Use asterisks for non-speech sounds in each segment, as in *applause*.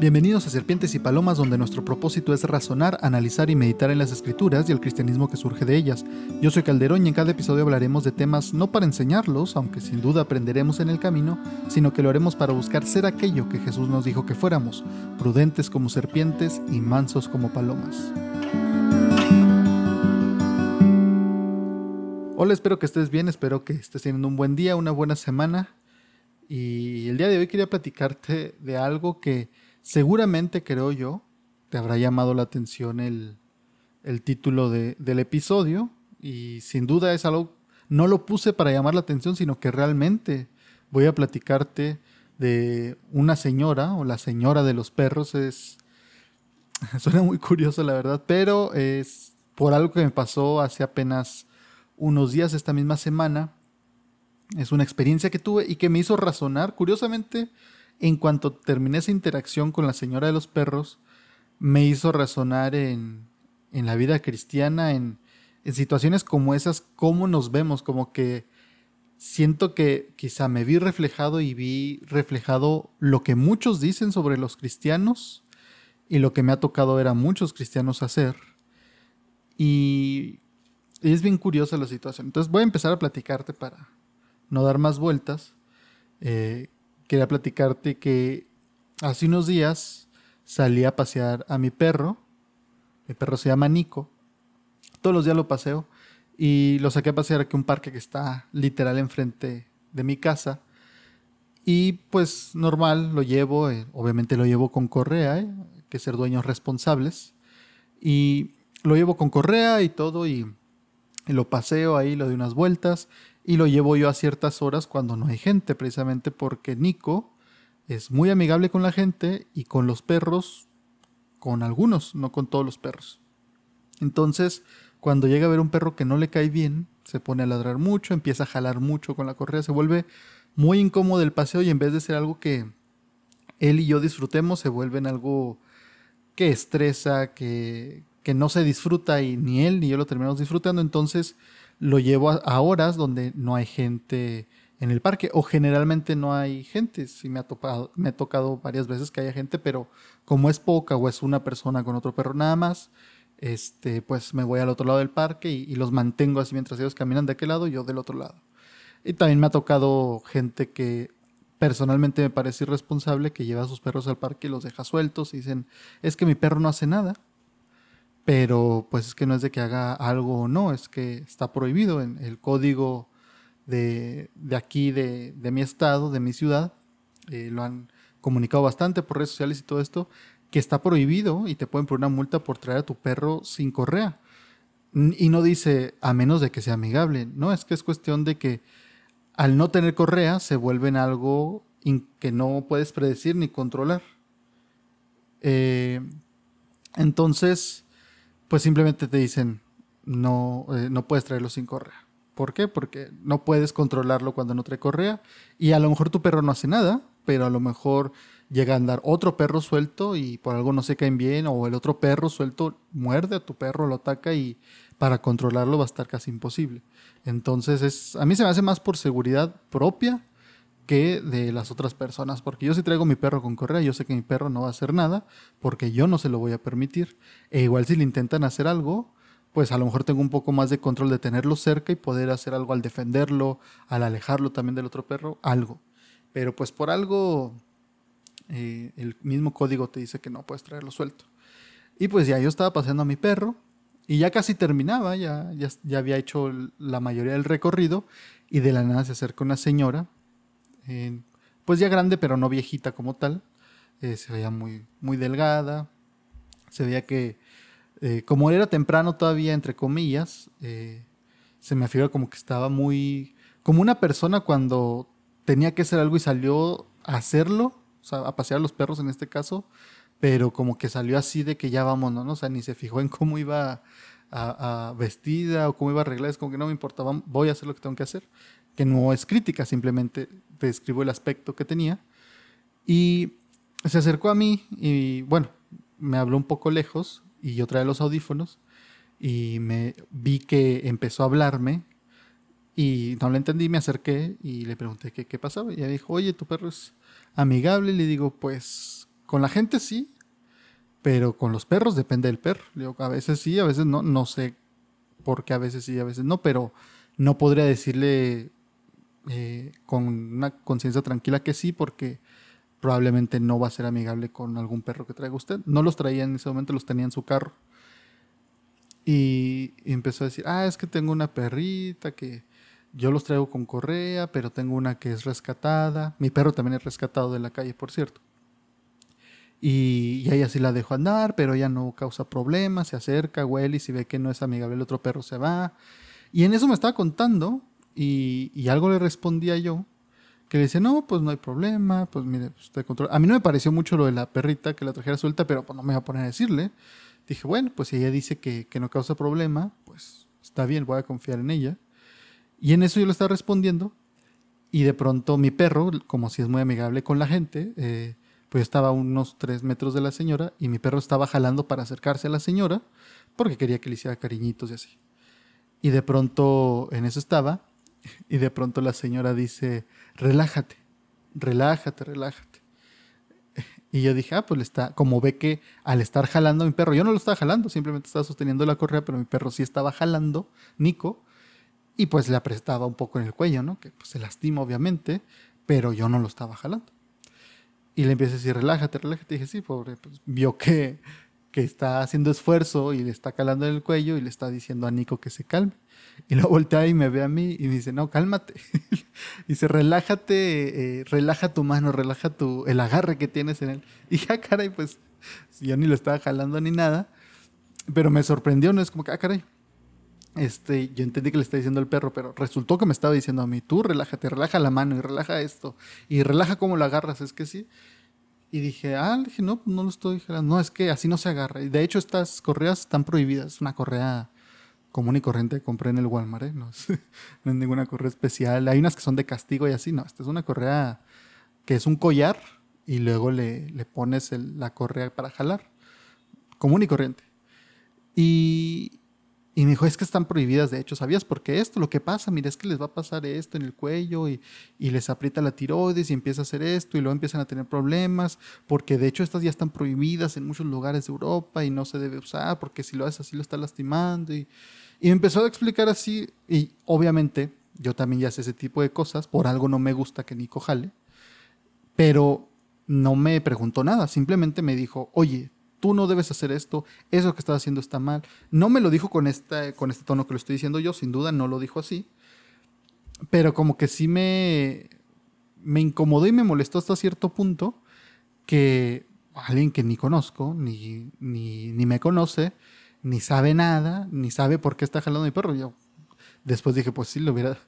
Bienvenidos a Serpientes y Palomas, donde nuestro propósito es razonar, analizar y meditar en las escrituras y el cristianismo que surge de ellas. Yo soy Calderón y en cada episodio hablaremos de temas no para enseñarlos, aunque sin duda aprenderemos en el camino, sino que lo haremos para buscar ser aquello que Jesús nos dijo que fuéramos, prudentes como serpientes y mansos como palomas. Hola, espero que estés bien, espero que estés teniendo un buen día, una buena semana. Y el día de hoy quería platicarte de algo que Seguramente, creo yo, te habrá llamado la atención el, título del episodio y sin duda es algo, no lo puse para llamar la atención, sino que realmente voy a platicarte de una señora o la señora de los perros. Es, *laughs* suena muy curioso la verdad, pero es por algo que me pasó hace apenas unos días esta misma semana. Es una experiencia que tuve y que me hizo razonar, curiosamente, en cuanto terminé esa interacción con la señora de los perros, me hizo razonar en, la vida cristiana, en, situaciones como esas, cómo nos vemos, como que siento que quizá me vi reflejado y vi reflejado lo que muchos dicen sobre los cristianos y lo que me ha tocado ver a muchos cristianos hacer. Y, es bien curiosa la situación. Entonces voy a empezar a platicarte para no dar más vueltas. Eh, quería platicarte que hace unos días salí a pasear a mi perro. Mi perro se llama Nico. Todos los días lo paseo y lo saqué a pasear aquí a un parque que está literal enfrente de mi casa. Y pues normal, lo llevo, eh, obviamente lo llevo con correa, eh, que ser dueños responsables. Y lo llevo con correa y todo y, y lo paseo ahí, lo doy unas vueltas y lo llevo yo a ciertas horas cuando no hay gente, precisamente porque Nico es muy amigable con la gente y con los perros, con algunos, no con todos los perros. Entonces, cuando llega a ver un perro que no le cae bien, se pone a ladrar mucho, empieza a jalar mucho con la correa, se vuelve muy incómodo el paseo y en vez de ser algo que él y yo disfrutemos, se vuelve en algo que estresa, que, que no se disfruta y ni él ni yo lo terminamos disfrutando. Entonces, lo llevo a, horas donde no hay gente en el parque o generalmente no hay gente. Sí me ha, me ha tocado varias veces que haya gente, pero como es poca o es una persona con otro perro nada más, este, pues me voy al otro lado del parque y, los mantengo así mientras ellos caminan de aquel lado y yo del otro lado. Y también me ha tocado gente que personalmente me parece irresponsable que lleva a sus perros al parque y los deja sueltos y dicen, es que mi perro no hace nada pero pues es que no es de que haga algo o no, es que está prohibido en el código de, aquí, de, mi estado, de mi ciudad, eh, lo han comunicado bastante por redes sociales y todo esto, que está prohibido y te pueden poner una multa por traer a tu perro sin correa. Y no dice a menos de que sea amigable, no, es que es cuestión de que al no tener correa se vuelven algo que no puedes predecir ni controlar. Eh, entonces, pues simplemente te dicen, no, eh, no puedes traerlo sin correa. ¿Por qué? Porque no puedes controlarlo cuando no trae correa y a lo mejor tu perro no hace nada, pero a lo mejor llega a andar otro perro suelto y por algo no se caen bien o el otro perro suelto muerde a tu perro, lo ataca y para controlarlo va a estar casi imposible. Entonces es, a mí se me hace más por seguridad propia que de las otras personas. Porque yo si traigo mi perro con correa, yo sé que mi perro no va a hacer nada porque yo no se lo voy a permitir. E igual si le intentan hacer algo, pues a lo mejor tengo un poco más de control de tenerlo cerca y poder hacer algo al defenderlo, al alejarlo también del otro perro, algo. Pero pues por algo eh, el mismo código te dice que no puedes traerlo suelto. Y pues ya yo estaba paseando a mi perro y ya casi terminaba, ya, ya, ya había hecho la mayoría del recorrido y de la nada se acerca una señora pues ya grande, pero no viejita como tal. Eh, se veía muy, muy delgada. Se veía que, eh, como era temprano todavía, entre comillas, eh, se me afirma como que estaba muy. como una persona cuando tenía que hacer algo y salió a hacerlo, o sea, a pasear los perros en este caso, pero como que salió así de que ya vamos, ¿no? O sea, ni se fijó en cómo iba vestida o cómo iba a arreglar, es como que no me importaba, voy a hacer lo que tengo que hacer que no es crítica, simplemente describo el aspecto que tenía. Y se acercó a mí y bueno, me habló un poco lejos y yo traía los audífonos y me vi que empezó a hablarme y no lo entendí, me acerqué y le pregunté qué, qué pasaba. Y ella dijo, oye, tu perro es amigable. Le digo, pues con la gente sí, pero con los perros depende del perro. Le digo, a veces sí, a veces no, no sé por qué a veces sí, a veces no, pero no podría decirle eh, con una conciencia tranquila que sí, porque probablemente no va a ser amigable con algún perro que traiga usted. No los traía en ese momento, los tenía en su carro. Y, empezó a decir, ah, es que tengo una perrita que yo los traigo con correa, pero tengo una que es rescatada. Mi perro también es rescatado de la calle, por cierto. Y, y ella sí la dejo andar, pero ella no causa problemas, se acerca, huele y si ve que no es amigable el otro perro se va. Y en eso me estaba contando y, algo le respondía yo que le dice, no, pues no hay problema, pues mire, usted controla. A mí no me pareció mucho lo de la perrita que la trajera suelta, pero pues no me voy a poner a decirle. Dije, bueno, pues si ella dice que, no causa problema, pues está bien, voy a confiar en ella. Y en eso yo le estaba respondiendo y de pronto mi perro, como si es muy amigable con la gente, eh, pues estaba a unos tres metros de la señora y mi perro estaba jalando para acercarse a la señora porque quería que le hiciera cariñitos y así. Y de pronto en eso estaba y de pronto la señora dice, relájate, relájate, relájate. Y yo dije, ah, pues le está, como ve que al estar jalando mi perro, yo no lo estaba jalando, simplemente estaba sosteniendo la correa, pero mi perro sí estaba jalando, Nico, y pues le apretaba un poco en el cuello, ¿no? Que pues, se lastima obviamente, pero yo no lo estaba jalando. Y le empecé a decir, relájate, relájate. Y dije, sí, pobre, pues vio que, que está haciendo esfuerzo y le está calando en el cuello y le está diciendo a Nico que se calme. Y luego voltea y me ve a mí y me dice, no, cálmate. *laughs* dice, relájate, eh, relaja tu mano, relaja tu, el agarre que tienes en él. *laughs* Y ya, caray, pues yo ni lo estaba jalando ni nada. Pero me sorprendió, ¿no? Es como que, ah, caray. Este, yo entendí que le está diciendo el perro, pero resultó que me estaba diciendo a mí, tú relájate, relaja la mano y relaja esto. Y relaja cómo lo agarras, es que sí. Y dije, ah, dije, no, no lo estoy jalando. No, es que así no se agarra. Y de hecho, estas correas están prohibidas. Una correa común y corriente que compré en el Walmart, ¿eh? no, es, *laughs* ninguna correa especial. Hay unas que son de castigo y así, no, esta es una correa que es un collar y luego le, le pones la correa para jalar, común y corriente. Y, y me dijo, es que están prohibidas, de hecho, ¿sabías por qué esto? Lo que pasa, mira, es que les va a pasar esto en el cuello y, y, les aprieta la tiroides y empieza a hacer esto y luego empiezan a tener problemas, porque de hecho estas ya están prohibidas en muchos lugares de Europa y no se debe usar, porque si lo haces así lo está lastimando. Y, y me empezó a explicar así, y obviamente yo también ya sé ese tipo de cosas, por algo no me gusta que Nico jale, pero no me preguntó nada, simplemente me dijo, oye, tú no debes hacer esto, eso que estás haciendo está mal. No me lo dijo con, esta, con este tono que lo estoy diciendo yo, sin duda no lo dijo así, pero como que sí me, me incomodó y me molestó hasta cierto punto que alguien que ni conozco, ni, ni, me conoce, ni sabe nada, ni sabe por qué está jalando mi perro. Yo después dije, pues sí, lo hubiera,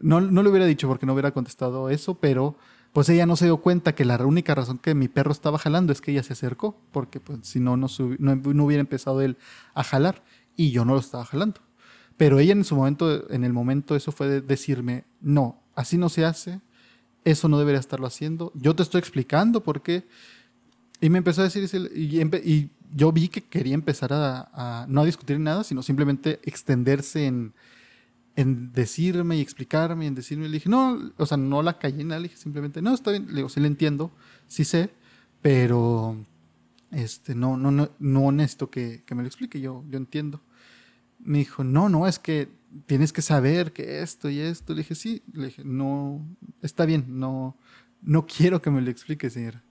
no, no le hubiera dicho porque no hubiera contestado eso, pero pues ella no se dio cuenta que la única razón que mi perro estaba jalando es que ella se acercó, porque pues si no, no, no, hubiera empezado él a jalar y yo no lo estaba jalando. Pero ella en su momento, en el momento, eso fue de decirme, no, así no se hace, eso no debería estarlo haciendo, yo te estoy explicando por qué. Y me empezó a decir, y, yo vi que quería empezar a, no a discutir nada, sino simplemente extenderse en, en decirme y explicarme, en decirme, le dije, no, o sea, no la callé nada, le dije simplemente, no, está bien, le digo, sí le entiendo, sí sé, pero este, no, no, no, no necesito que, que me lo explique, yo, yo entiendo. Me dijo, no, no, es que tienes que saber que esto y esto. Le dije, sí, le dije, no, está bien, no, no quiero que me lo explique, señora.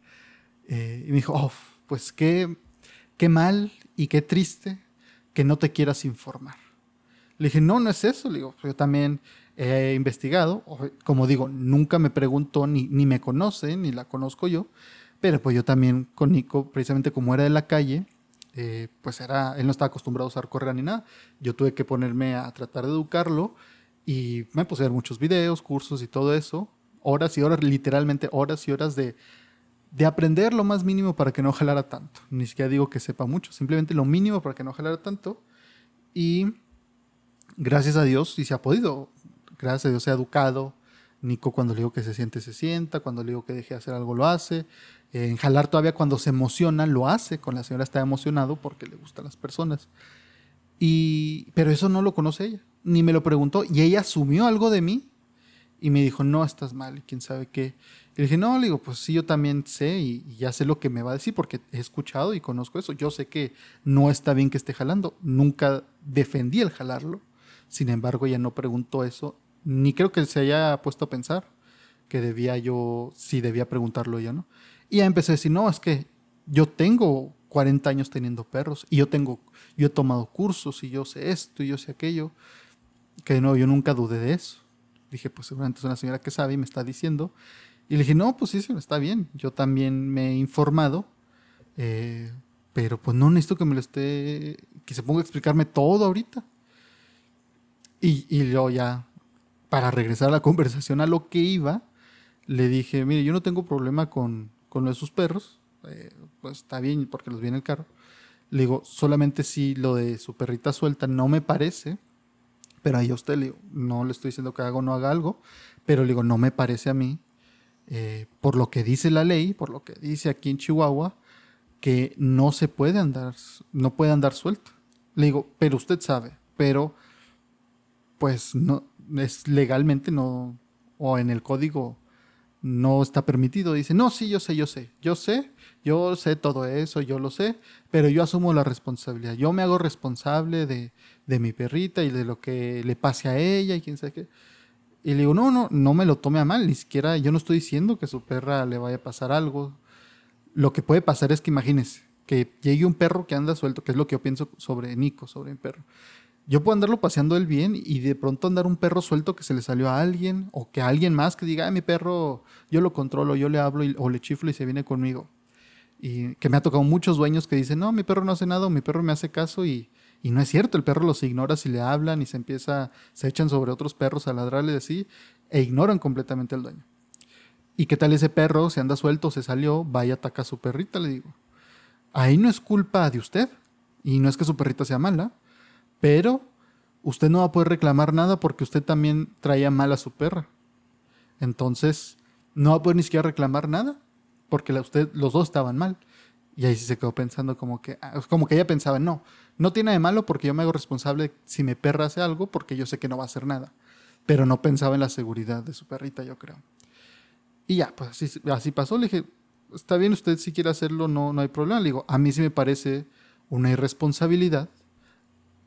Eh, y me dijo, oh, pues qué, qué mal y qué triste que no te quieras informar. Le dije, no, no es eso. Le digo, yo también he investigado. Como digo, nunca me preguntó, ni, ni me conoce, ni la conozco yo. Pero pues yo también con Nico, precisamente como era de la calle, eh, pues era, él no estaba acostumbrado a usar correa ni nada. Yo tuve que ponerme a tratar de educarlo y me puse a ver muchos videos, cursos y todo eso. Horas y horas, literalmente horas y horas de de aprender lo más mínimo para que no jalara tanto. Ni siquiera digo que sepa mucho, simplemente lo mínimo para que no jalara tanto. Y gracias a Dios, y se ha podido, gracias a Dios se ha educado. Nico cuando le digo que se siente, se sienta, cuando le digo que deje de hacer algo, lo hace. en jalar todavía cuando se emociona, lo hace. Con la señora está emocionado porque le gustan las personas. Y, pero eso no lo conoce ella, ni me lo preguntó. Y ella asumió algo de mí Y me dijo, no, estás mal, y quién sabe qué. Y le dije, no, le digo, pues sí, yo también sé y, ya sé lo que me va a decir porque he escuchado y conozco eso. Yo sé que no está bien que esté jalando. Nunca defendí el jalarlo. Sin embargo, ella no preguntó eso, ni creo que se haya puesto a pensar que debía yo, si debía preguntarlo yo, ¿no? Y ya empecé a decir, no, es que yo tengo 40 años teniendo perros y yo tengo, yo he tomado cursos y yo sé esto y yo sé aquello, que no, yo nunca dudé de eso. Dije, pues seguramente es una señora que sabe y me está diciendo. Y le dije, no, pues sí, está bien. Yo también me he informado, eh, pero pues no necesito que me lo esté, que se ponga a explicarme todo ahorita. Y, y yo ya, para regresar a la *laughs* conversación a lo que iba, le dije, mire, yo no tengo problema con, con lo de sus perros, eh, pues está bien porque los vi en el carro. Le digo, solamente si lo de su perrita suelta no me parece, pero ahí a usted le digo, no le estoy diciendo que haga o no haga algo, pero le digo, no me parece a mí eh, por lo que dice la ley, por lo que dice aquí en Chihuahua, que no se puede andar, no puede andar suelto. Le digo, pero usted sabe, pero pues no, es legalmente no, o en el código no está permitido. Dice, no, sí, yo sé, yo sé, yo sé, yo sé todo eso, yo lo sé, pero yo asumo la responsabilidad. Yo me hago responsable de, de mi perrita y de lo que le pase a ella y quién sabe qué. Y le digo, no, no, no me lo tome a mal, ni siquiera yo no estoy diciendo que su perra le vaya a pasar algo. Lo que puede pasar es que imagínese que llegue un perro que anda suelto, que es lo que yo pienso sobre Nico, sobre mi perro. Yo puedo andarlo paseando él bien y de pronto andar un perro suelto que se le salió a alguien o que alguien más que diga, mi perro, yo lo controlo, yo le hablo o le chiflo y se viene conmigo. Y que me ha tocado muchos dueños que dicen, no, mi perro no hace nada, mi perro me hace caso y, y no es cierto, el perro los ignora si le hablan y se empieza, se echan sobre otros perros a ladrarle así e ignoran completamente al dueño. ¿Y qué tal ese perro, se anda suelto, se salió, vaya, ataca a su perrita, le digo? Ahí no es culpa de usted y no es que su perrita sea mala, pero usted no va a poder reclamar nada porque usted también traía mal a su perra. Entonces, no va a poder ni siquiera reclamar nada porque usted, los dos estaban mal. Y ahí sí se quedó pensando como que, ah, como que ella pensaba, no, no tiene de malo porque yo me hago responsable si mi perra hace algo porque yo sé que no va a hacer nada. Pero no pensaba en la seguridad de su perrita, yo creo. Y ya, pues así, así pasó. Le dije, está bien, usted si quiere hacerlo, no, no hay problema. Le digo, a mí sí me parece una irresponsabilidad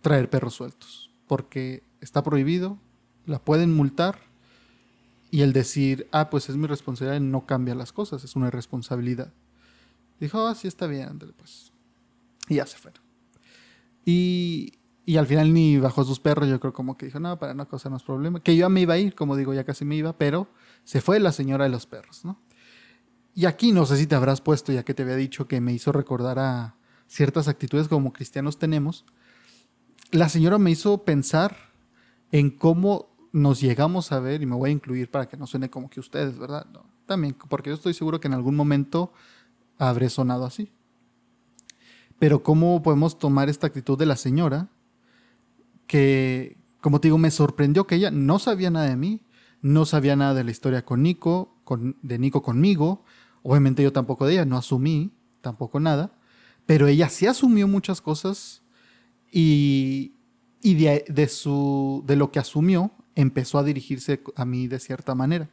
traer perros sueltos porque está prohibido, la pueden multar y el decir, ah, pues es mi responsabilidad, no cambia las cosas, es una irresponsabilidad. Dijo, ah, sí está bien, ándale pues. Y ya se fueron. Y, y al final ni bajó sus perros, yo creo como que dijo, no, para no causarnos problemas. Que yo me iba a ir, como digo, ya casi me iba, pero se fue la señora de los perros, ¿no? Y aquí no sé si te habrás puesto, ya que te había dicho que me hizo recordar a ciertas actitudes como cristianos tenemos. La señora me hizo pensar en cómo nos llegamos a ver, y me voy a incluir para que no suene como que ustedes, ¿verdad? También, porque yo estoy seguro que en algún momento habré sonado así. Pero ¿cómo podemos tomar esta actitud de la señora? Que, como te digo, me sorprendió que ella no sabía nada de mí, no sabía nada de la historia con Nico, de Nico conmigo. Obviamente yo tampoco de ella, no asumí tampoco nada. Pero ella sí asumió muchas cosas y, y de, su, de lo que asumió empezó a dirigirse a mí de cierta manera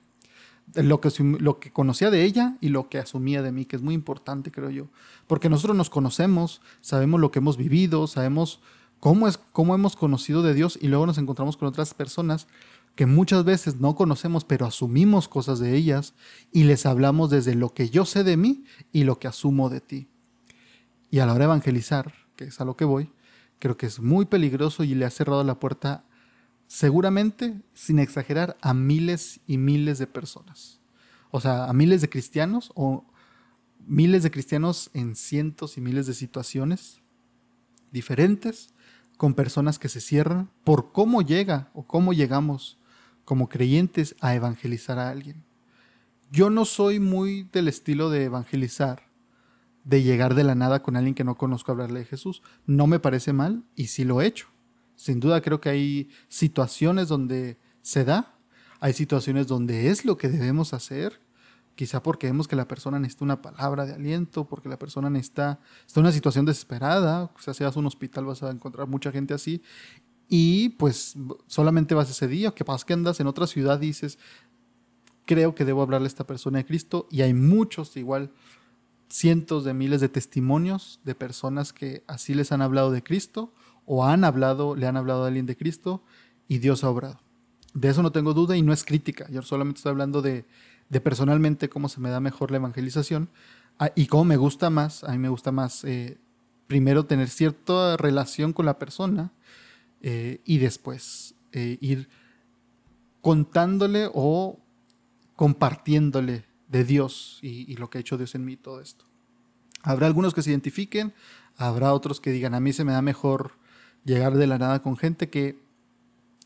lo que, lo que conocía de ella y lo que asumía de mí, que es muy importante, creo yo. Porque nosotros nos conocemos, sabemos lo que hemos vivido, sabemos cómo, es, cómo hemos conocido de Dios y luego nos encontramos con otras personas que muchas veces no conocemos, pero asumimos cosas de ellas y les hablamos desde lo que yo sé de mí y lo que asumo de ti. Y a la hora de evangelizar, que es a lo que voy, creo que es muy peligroso y le ha cerrado la puerta seguramente, sin exagerar, a miles y miles de personas. O sea, a miles de cristianos o miles de cristianos en cientos y miles de situaciones diferentes con personas que se cierran por cómo llega o cómo llegamos como creyentes a evangelizar a alguien. Yo no soy muy del estilo de evangelizar, de llegar de la nada con alguien que no conozco a hablarle de Jesús. No me parece mal y sí lo he hecho. Sin duda creo que hay situaciones donde se da, hay situaciones donde es lo que debemos hacer, quizá porque vemos que la persona necesita una palabra de aliento, porque la persona necesita, está en una situación desesperada, sea, si vas a un hospital vas a encontrar mucha gente así, y pues solamente vas ese día, que pasa que andas en otra ciudad dices, creo que debo hablarle a esta persona de Cristo y hay muchos igual cientos de miles de testimonios de personas que así les han hablado de Cristo o han hablado, le han hablado a alguien de Cristo y Dios ha obrado. De eso no tengo duda y no es crítica. Yo solamente estoy hablando de, personalmente cómo se me da mejor la evangelización ah, y cómo me gusta más. A mí me gusta más eh, primero tener cierta relación con la persona eh, y después eh, ir contándole o compartiéndole de Dios y, lo que ha hecho Dios en mí, todo esto. Habrá algunos que se identifiquen, habrá otros que digan, a mí se me da mejor llegar de la nada con gente que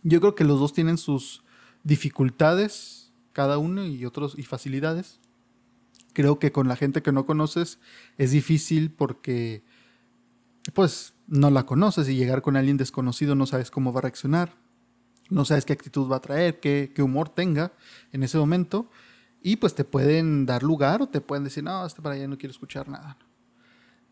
yo creo que los dos tienen sus dificultades, cada uno, y otros, y facilidades. Creo que con la gente que no conoces es difícil porque, pues, no la conoces y llegar con alguien desconocido no sabes cómo va a reaccionar, no sabes qué actitud va a traer, qué, qué humor tenga en ese momento. Y pues te pueden dar lugar o te pueden decir, no, este para allá no quiero escuchar nada.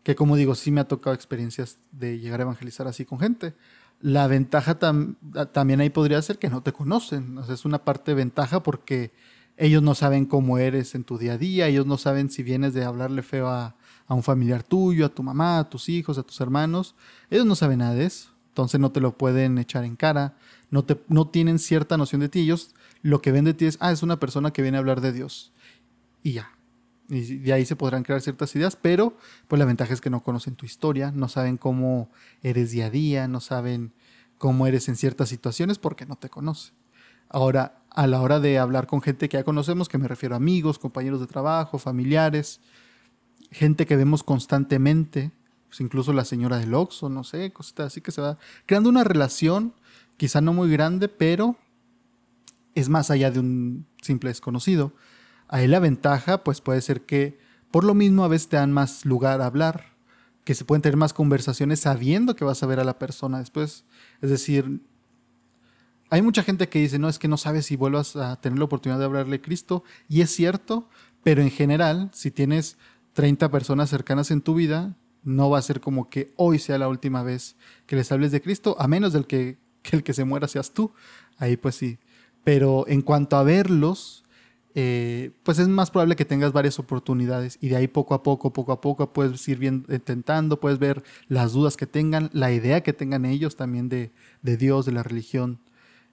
Que como digo, sí me ha tocado experiencias de llegar a evangelizar así con gente. La ventaja también ahí podría ser que no te conocen. O sea, es una parte de ventaja porque ellos no saben cómo eres en tu día a día, ellos no saben si vienes de hablarle feo a, a un familiar tuyo, a tu mamá, a tus hijos, a tus hermanos. Ellos no saben nada de eso. Entonces no te lo pueden echar en cara, no, te, no tienen cierta noción de ti. Ellos lo que ven de ti es, ah, es una persona que viene a hablar de Dios. Y ya. Y de ahí se podrán crear ciertas ideas, pero pues la ventaja es que no conocen tu historia, no saben cómo eres día a día, no saben cómo eres en ciertas situaciones porque no te conocen. Ahora, a la hora de hablar con gente que ya conocemos, que me refiero a amigos, compañeros de trabajo, familiares, gente que vemos constantemente, pues incluso la señora del Oxxo, no sé, cositas así que se va creando una relación, quizá no muy grande, pero es más allá de un simple desconocido. Ahí la ventaja, pues puede ser que por lo mismo a veces te dan más lugar a hablar, que se pueden tener más conversaciones sabiendo que vas a ver a la persona después. Es decir, hay mucha gente que dice, no, es que no sabes si vuelvas a tener la oportunidad de hablarle a Cristo, y es cierto, pero en general, si tienes 30 personas cercanas en tu vida, no va a ser como que hoy sea la última vez que les hables de Cristo, a menos del que, que el que se muera seas tú. Ahí pues sí, pero en cuanto a verlos, eh, pues es más probable que tengas varias oportunidades y de ahí poco a poco, poco a poco puedes ir intentando, puedes ver las dudas que tengan, la idea que tengan ellos también de, Dios, de la religión.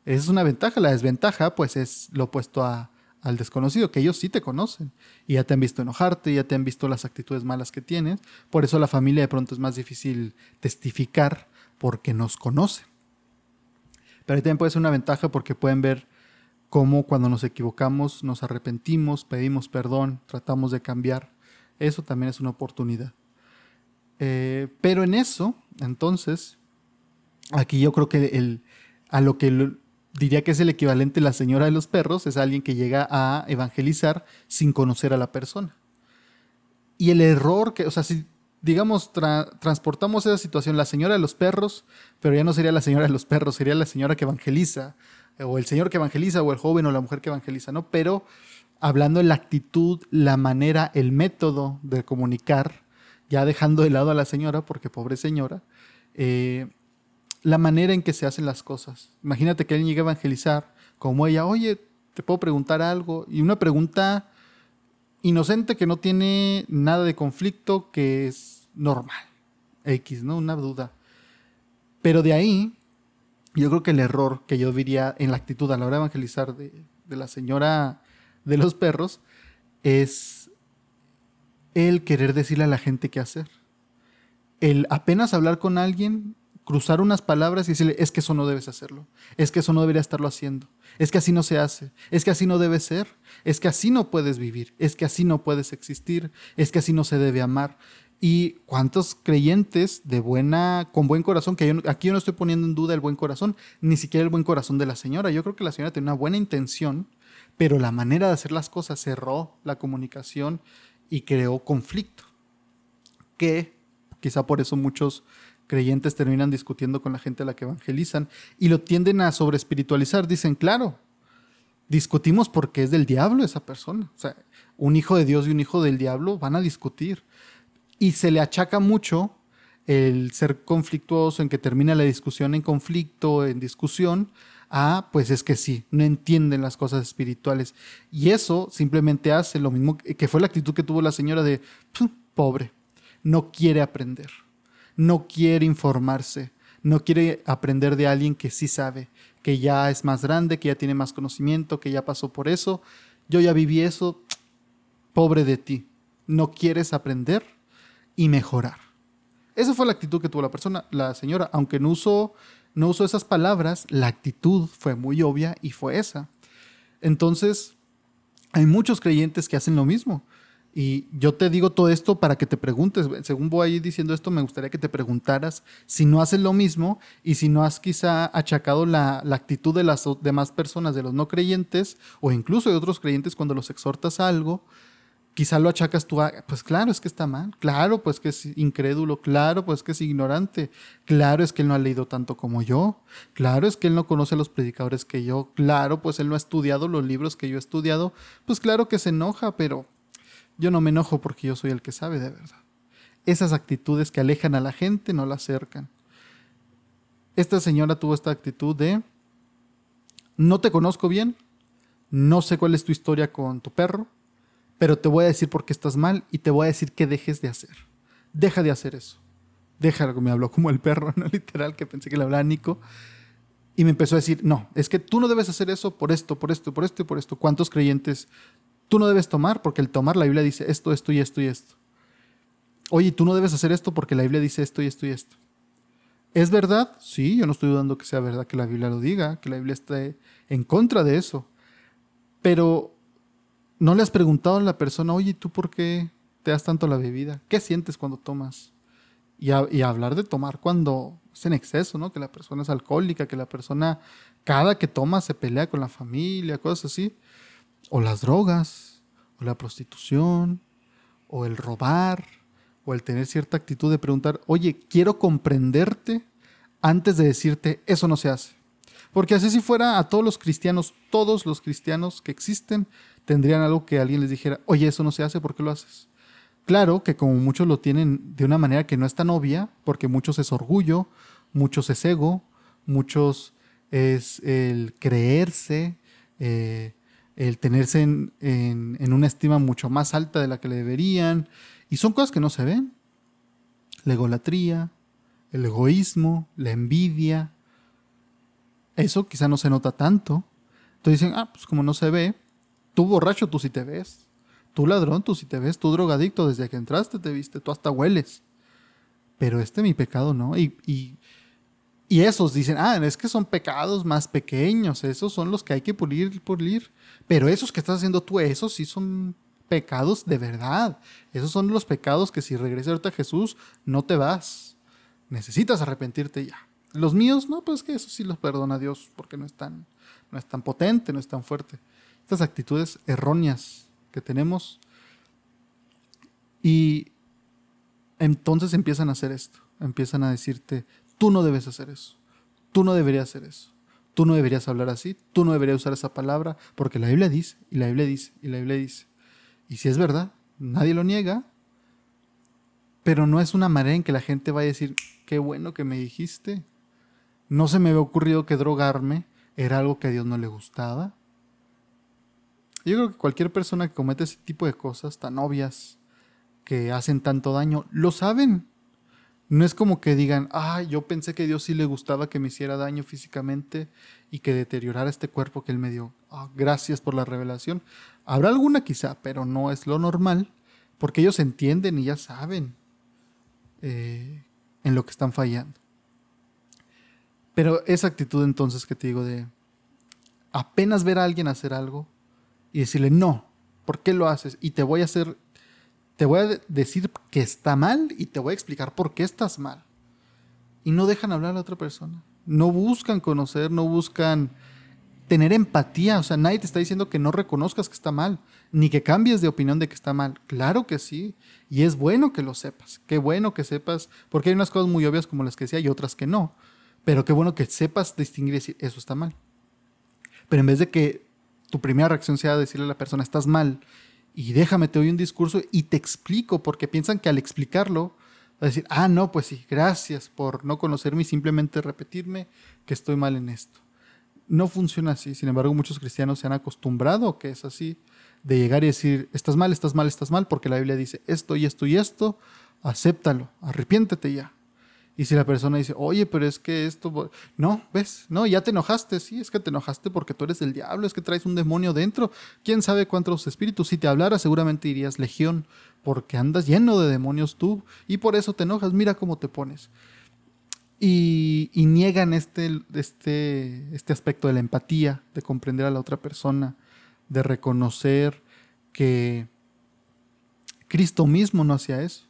Esa es una ventaja. La desventaja, pues, es lo opuesto al desconocido, que ellos sí te conocen y ya te han visto enojarte, ya te han visto las actitudes malas que tienes. Por eso la familia de pronto es más difícil testificar porque nos conocen. Pero también puede ser una ventaja porque pueden ver cómo cuando nos equivocamos nos arrepentimos, pedimos perdón, tratamos de cambiar. Eso también es una oportunidad. Eh, pero en eso, entonces, aquí yo creo que el, a lo que diría que es el equivalente la señora de los perros es alguien que llega a evangelizar sin conocer a la persona. Y el error que, o sea, si digamos, transportamos esa situación, la señora de los perros, pero ya no sería la señora de los perros, sería la señora que evangeliza o el señor que evangeliza, o el joven o la mujer que evangeliza, ¿no? Pero hablando de la actitud, la manera, el método de comunicar, ya dejando de lado a la señora, porque pobre señora, eh, la manera en que se hacen las cosas. Imagínate que alguien llega a evangelizar como ella, oye, te puedo preguntar algo, y una pregunta inocente que no tiene nada de conflicto, que es normal, X, ¿no? Una duda. Pero de ahí yo creo que el error que yo diría en la actitud a la hora de evangelizar de, la señora de los perros es el querer decirle a la gente qué hacer. El apenas hablar con alguien, cruzar unas palabras y decirle, es que eso no debes hacerlo, es que eso no debería estarlo haciendo, es que así no se hace, es que así no debe ser, es que así no puedes vivir, es que así no puedes existir, es que así no se debe amar. Y cuántos creyentes de buena, con buen corazón, que aquí yo no estoy poniendo en duda el buen corazón, ni siquiera el buen corazón de la señora. Yo creo que la señora tenía una buena intención, pero la manera de hacer las cosas cerró la comunicación y creó conflicto. Que quizá por eso muchos creyentes terminan discutiendo con la gente a la que evangelizan y lo tienden a sobre espiritualizar. Dicen, claro, discutimos porque es del diablo esa persona. O sea, un hijo de Dios y un hijo del diablo van a discutir y se le achaca mucho el ser conflictuoso, en que termina la discusión en conflicto, en discusión, Ah, pues es que sí, no entienden las cosas espirituales. Y eso simplemente hace lo mismo que fue la actitud que tuvo la señora de, pobre, no quiere aprender, no quiere informarse, no quiere aprender de alguien que sí sabe, que ya es más grande, que ya tiene más conocimiento, que ya pasó por eso. Yo ya viví eso, pobre de ti, no quieres aprender y mejorar. Esa fue la actitud que tuvo la persona, la señora, aunque no usó, no usó esas palabras, la actitud fue muy obvia y fue esa. Entonces, hay muchos creyentes que hacen lo mismo. Y yo te digo todo esto para que te preguntes, según voy ahí diciendo esto, me gustaría que te preguntaras si no haces lo mismo y si no has quizá achacado la, la, actitud de las demás personas, de los no creyentes o incluso de otros creyentes cuando los exhortas a algo, quizá lo achacas tú pues claro, es que está mal, claro, pues que es incrédulo, claro, pues que es ignorante, claro, es que él no ha leído tanto como yo, claro, es que él no conoce a los predicadores que yo, claro, pues él no ha estudiado los libros que yo he estudiado, pues claro que se enoja, pero yo no me enojo porque yo soy el que sabe de verdad. Esas actitudes que alejan a la gente no la acercan. Esta señora tuvo esta actitud de, no te conozco bien, no sé cuál es tu historia con tu perro, pero te voy a decir por qué estás mal y te voy a decir qué dejes de hacer. Deja de hacer eso. Deja, me habló como el perro, *laughs* no literal, que pensé que le hablaba Nico. Y me empezó a decir, no, es que tú no debes hacer eso por esto, por esto, por esto y por esto. ¿Cuántos creyentes tú no debes tomar? Porque el tomar, la Biblia dice esto, esto y esto y esto. Oye, tú no debes hacer esto porque la Biblia dice esto y esto y esto. ¿Es verdad? Sí, yo no estoy dudando que sea verdad que la Biblia lo diga, que la Biblia esté en contra de eso. Pero ¿No le has preguntado a la persona, oye, ¿tú por qué te das tanto la bebida? ¿Qué sientes cuando tomas? Y, hablar de tomar cuando es en exceso, ¿no? Que la persona es alcohólica, que la persona cada que toma se pelea con la familia, cosas así. O las drogas, o la prostitución, o el robar, o el tener cierta actitud de preguntar, oye, quiero comprenderte antes de decirte, eso no se hace. Porque así si fuera a todos los cristianos, todos los cristianos que existen, tendrían algo que alguien les dijera, oye, eso no se hace, ¿por qué lo haces? Claro que como muchos lo tienen de una manera que no es tan obvia, porque muchos es orgullo, muchos es ego, muchos es el creerse, eh, el tenerse en, en, una estima mucho más alta de la que le deberían, y son cosas que no se ven. La egolatría, el egoísmo, la envidia, eso quizá no se nota tanto. Entonces dicen, ah, pues como no se ve, Tú borracho, tú sí te ves. Tú ladrón, tú sí te ves. Tú drogadicto, desde que entraste te viste. Tú hasta hueles. Pero este mi pecado no. Y, y, esos dicen, ah, es que son pecados más pequeños. Esos son los que hay que pulir, pulir. Pero esos que estás haciendo tú, esos sí son pecados de verdad. Esos son los pecados que si regresas ahorita a Jesús, no te vas. Necesitas arrepentirte ya. Los míos, no, pues que eso sí los perdona Dios, porque no es tan, no es tan potente, no es tan fuerte estas actitudes erróneas que tenemos. Y entonces empiezan a hacer esto, empiezan a decirte, tú no debes hacer eso, tú no deberías hacer eso, tú no deberías hablar así, tú no deberías usar esa palabra, porque la Biblia dice, y la Biblia dice, y la Biblia dice. Y si es verdad, nadie lo niega, pero no es una manera en que la gente vaya a decir, qué bueno que me dijiste. No se me había ocurrido que drogarme era algo que a Dios no le gustaba. Yo creo que cualquier persona que comete ese tipo de cosas tan obvias, que hacen tanto daño, lo saben. No es como que digan, ah, yo pensé que Dios sí le gustaba que me hiciera daño físicamente y que deteriorara este cuerpo que Él me dio. Ah, gracias por la revelación. Habrá alguna quizá, pero no es lo normal, porque ellos entienden y ya saben eh, en lo que están fallando. Pero esa actitud entonces que te digo de apenas ver a alguien hacer algo, y decirle, no, ¿por qué lo haces? Y te voy a hacer, te voy a decir que está mal y te voy a explicar por qué estás mal. Y no dejan hablar a la otra persona. No buscan conocer, no buscan tener empatía. O sea, nadie te está diciendo que no reconozcas que está mal, ni que cambies de opinión de que está mal. Claro que sí. Y es bueno que lo sepas. Qué bueno que sepas, porque hay unas cosas muy obvias como las que decía y otras que no. Pero qué bueno que sepas distinguir y decir, eso está mal. Pero en vez de que tu primera reacción sea decirle a la persona, estás mal, y déjame, te doy un discurso y te explico, porque piensan que al explicarlo, va a decir, ah, no, pues sí, gracias por no conocerme y simplemente repetirme que estoy mal en esto. no funciona así. Sin embargo, muchos cristianos se han acostumbrado que es así, de llegar y decir, estás mal, estás mal, estás mal, porque la Biblia dice esto y esto y esto, acéptalo, arrepiéntete ya. Y si la persona dice, oye, pero es que esto, no, ves, no, ya te enojaste, sí, es que te enojaste porque tú eres el diablo, es que traes un demonio dentro, quién sabe cuántos espíritus, si te hablara seguramente dirías legión, porque andas lleno de demonios tú y por eso te enojas, mira cómo te pones. Y, niegan este, este, este aspecto de la empatía, de comprender a la otra persona, de reconocer que Cristo mismo no hacía eso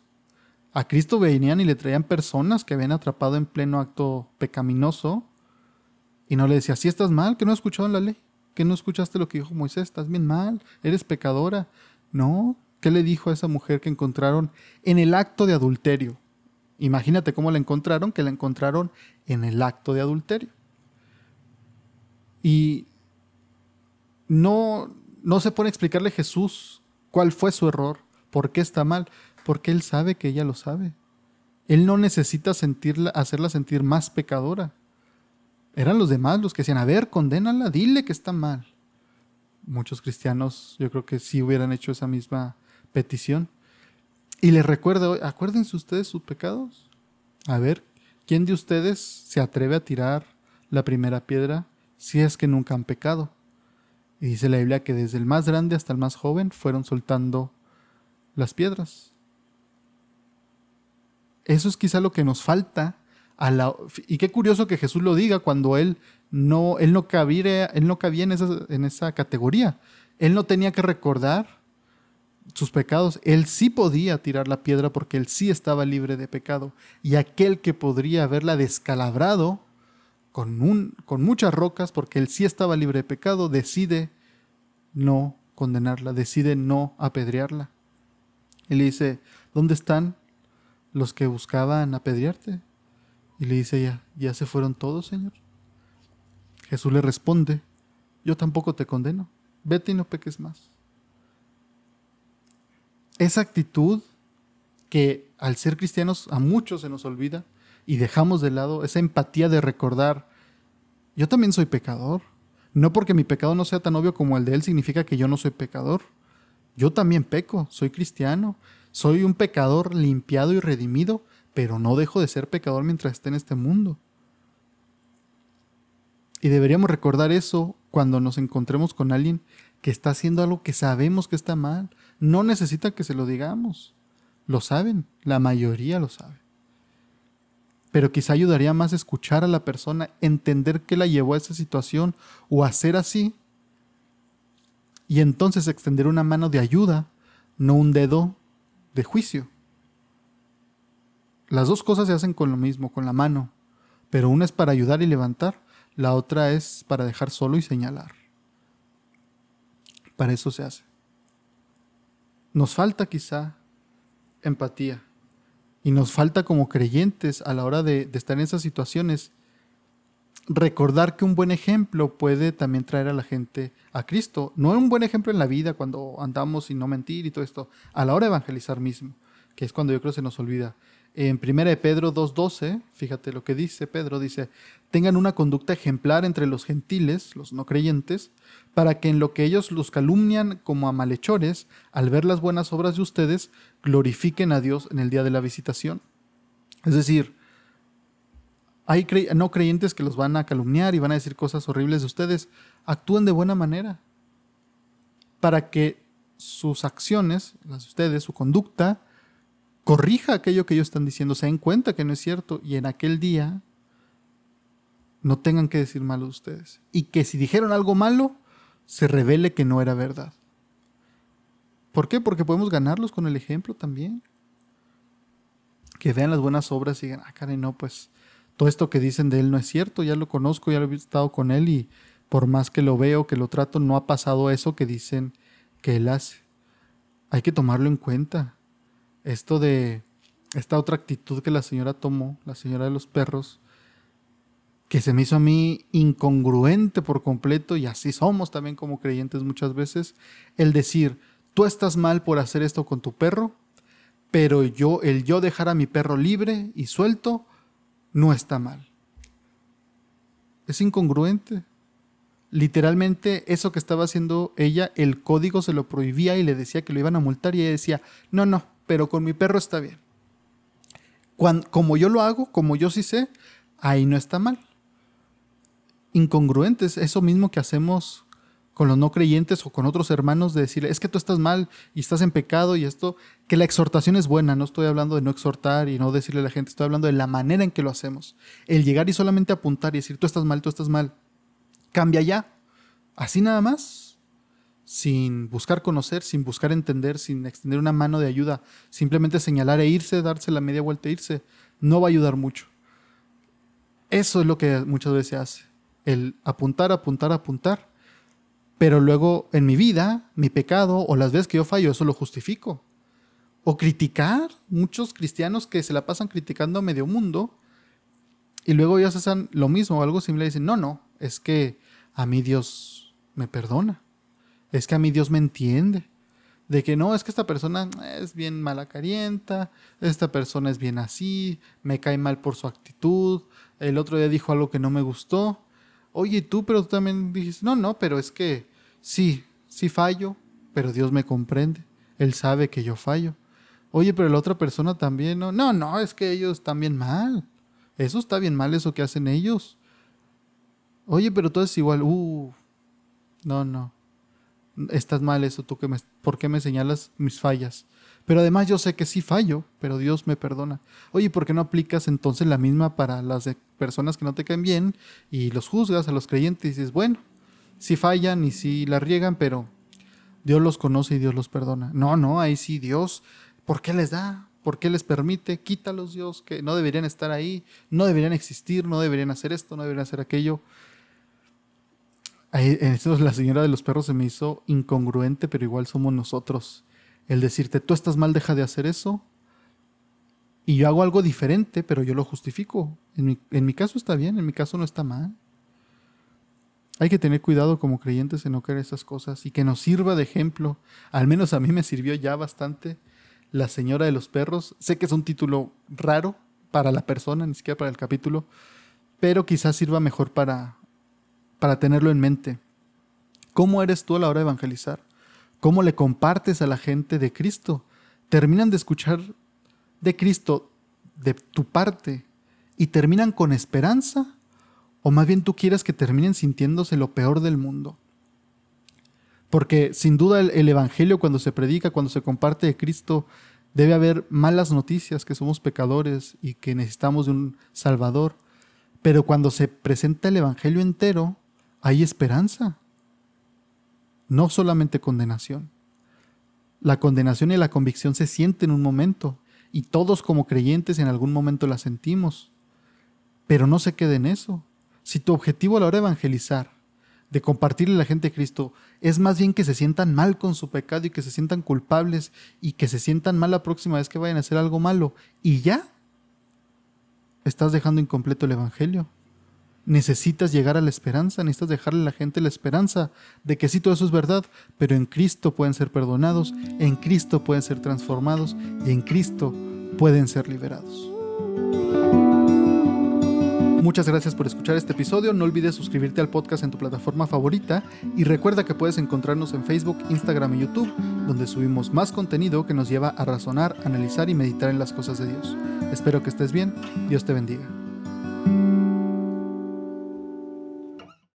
a Cristo venían y le traían personas que habían atrapado en pleno acto pecaminoso y no le decía, si estás mal, que no has escuchado la ley, que no escuchaste lo que dijo Moisés, estás bien mal, eres pecadora. No, ¿qué le dijo a esa mujer que encontraron en el acto de adulterio? Imagínate cómo la encontraron, que la encontraron en el acto de adulterio. Y no, no se pone a explicarle Jesús cuál fue su error, por qué está mal porque Él sabe que ella lo sabe. Él no necesita sentirla, hacerla sentir más pecadora. Eran los demás los que decían, a ver, condénala, dile que está mal. Muchos cristianos yo creo que sí hubieran hecho esa misma petición. Y les recuerdo, acuérdense ustedes sus pecados. A ver, ¿quién de ustedes se atreve a tirar la primera piedra si es que nunca han pecado? Y dice la Biblia que desde el más grande hasta el más joven fueron soltando las piedras. Eso es quizá lo que nos falta. A y qué curioso que Jesús lo diga cuando él no, él no, cabía, él no cabía en esa, en esa categoría. Él no tenía que recordar sus pecados. Él sí podía tirar la piedra porque él sí estaba libre de pecado. Y aquel que podría haberla descalabrado con, un, con muchas rocas porque él sí estaba libre de pecado, decide no condenarla, decide no apedrearla. Él dice, ¿dónde están los que buscaban apedrearte. Y le dice ella, ¿ya se fueron todos, Señor? Jesús le responde, yo tampoco te condeno, vete y no peques más. Esa actitud que al ser cristianos a muchos se nos olvida y dejamos de lado, esa empatía de recordar, yo también soy pecador. No porque mi pecado no sea tan obvio como el de él significa que yo no soy pecador. Yo también peco, soy cristiano, soy un pecador limpiado y redimido, pero no dejo de ser pecador mientras esté en este mundo. Y deberíamos recordar eso cuando nos encontremos con alguien que está haciendo algo que sabemos que está mal. No necesita que se lo digamos. Lo saben, la mayoría lo sabe. Pero quizá ayudaría más escuchar a la persona, entender qué la llevó a esa situación o hacer así. Y entonces extender una mano de ayuda, no un dedo de juicio. Las dos cosas se hacen con lo mismo, con la mano, pero una es para ayudar y levantar, la otra es para dejar solo y señalar. Para eso se hace. Nos falta quizá empatía y nos falta como creyentes a la hora de, estar en esas situaciones recordar que un buen ejemplo puede también traer a la gente a Cristo. No un buen ejemplo en la vida cuando andamos sin no mentir y todo esto, a la hora de evangelizar mismo, que es cuando yo creo se nos olvida. En 1 de Pedro 2.12, fíjate lo que dice Pedro, dice, tengan una conducta ejemplar entre los gentiles, los no creyentes, para que en lo que ellos los calumnian como a malhechores, al ver las buenas obras de ustedes, glorifiquen a Dios en el día de la visitación. Es decir, hay no creyentes que los van a calumniar y van a decir cosas horribles de ustedes. Actúen de buena manera para que sus acciones, las de ustedes, su conducta, corrija aquello que ellos están diciendo, se den cuenta que no es cierto y en aquel día no tengan que decir malo de ustedes. Y que si dijeron algo malo, se revele que no era verdad. ¿Por qué? Porque podemos ganarlos con el ejemplo también. Que vean las buenas obras y digan, ah, Karen, no, pues todo esto que dicen de él no es cierto, ya lo conozco, ya lo he estado con él y por más que lo veo, que lo trato, no ha pasado eso que dicen que él hace. Hay que tomarlo en cuenta. Esto de esta otra actitud que la señora tomó, la señora de los perros, que se me hizo a mí incongruente por completo, y así somos también como creyentes muchas veces, el decir, tú estás mal por hacer esto con tu perro, pero yo, el yo dejar a mi perro libre y suelto, no está mal. Es incongruente. literalmente eso que estaba haciendo ella, el código se lo prohibía y le decía que lo iban a multar y ella decía, no, no, pero con mi perro está bien. como yo lo hago, como yo sí sé, ahí no está mal. Incongruentes, eso mismo que hacemos con los no creyentes o con otros hermanos de decirle, es que tú estás mal y estás en pecado y esto, que la exhortación es buena, no estoy hablando de no exhortar y no decirle a la gente, estoy hablando de la manera en que lo hacemos. El llegar y solamente apuntar y decir, tú estás mal, tú estás mal, cambia ya. Así nada más, sin buscar conocer, sin buscar entender, sin extender una mano de ayuda, simplemente señalar e irse, darse la media vuelta e irse, no va a ayudar mucho. Eso es lo que muchas veces se hace. El apuntar, apuntar, apuntar pero luego en mi vida, mi pecado o las veces que yo fallo, eso lo justifico. O criticar, muchos cristianos que se la pasan criticando a medio mundo y luego ellos hacen lo mismo o algo similar y dicen, no, no, es que a mí Dios me perdona, es que a mí Dios me entiende. De que no, es que esta persona es bien malacarienta, esta persona es bien así, me cae mal por su actitud, el otro día dijo algo que no me gustó, oye, tú, pero tú también dijiste, no, no, pero es que sí, sí fallo, pero Dios me comprende. Él sabe que yo fallo. Oye, pero la otra persona también, no, no, no, es que ellos bien mal. Eso está bien mal, eso que hacen ellos. Oye, pero todo es igual, uh, no, no. Estás mal eso, tú que me, ¿por qué me señalas mis fallas? Pero además yo sé que sí fallo, pero Dios me perdona. Oye, ¿por qué no aplicas entonces la misma para las personas que no te caen bien y los juzgas a los creyentes y dices, bueno, sí fallan y sí la riegan, pero Dios los conoce y Dios los perdona? No, no, ahí sí Dios, ¿por qué les da? ¿Por qué les permite? Quítalos Dios, que no deberían estar ahí, no deberían existir, no deberían hacer esto, no deberían hacer aquello. Ahí, eso la señora de los perros se me hizo incongruente, pero igual somos nosotros el decirte, tú estás mal, deja de hacer eso. Y yo hago algo diferente, pero yo lo justifico. En mi, caso está bien, en mi caso no está mal. Hay que tener cuidado como creyentes en no creer esas cosas y que nos sirva de ejemplo. Al menos a mí me sirvió ya bastante La Señora de los Perros. Sé que es un título raro para la persona, ni siquiera para el capítulo, pero quizás sirva mejor para, para tenerlo en mente. ¿Cómo eres tú a la hora de evangelizar? Cómo le compartes a la gente de Cristo. Terminan de escuchar de Cristo de tu parte y terminan con esperanza o más bien tú quieres que terminen sintiéndose lo peor del mundo. Porque sin duda el, Evangelio cuando se predica, cuando se comparte de Cristo, debe haber malas noticias, que somos pecadores y que necesitamos de un Salvador. Pero cuando se presenta el Evangelio entero, hay esperanza no solamente condenación. La condenación y la convicción se sienten en un momento, y todos como creyentes en algún momento la sentimos. Pero no se quede en eso. Si tu objetivo a la hora de evangelizar, de compartirle a la gente Cristo, es más bien que se sientan mal con su pecado y que se sientan culpables y que se sientan mal la próxima vez que vayan a hacer algo malo, y ya, estás dejando incompleto el Evangelio necesitas llegar a la esperanza, necesitas dejarle a la gente la esperanza de que sí, todo eso es verdad, pero en Cristo pueden ser perdonados, en Cristo pueden ser transformados y en Cristo pueden ser liberados. Muchas gracias por escuchar este episodio. No olvides suscribirte al podcast en tu plataforma favorita y recuerda que puedes encontrarnos en Facebook, Instagram y YouTube, donde subimos más contenido que nos lleva a razonar, analizar y meditar en las cosas de Dios. Espero que estés bien. Dios te bendiga.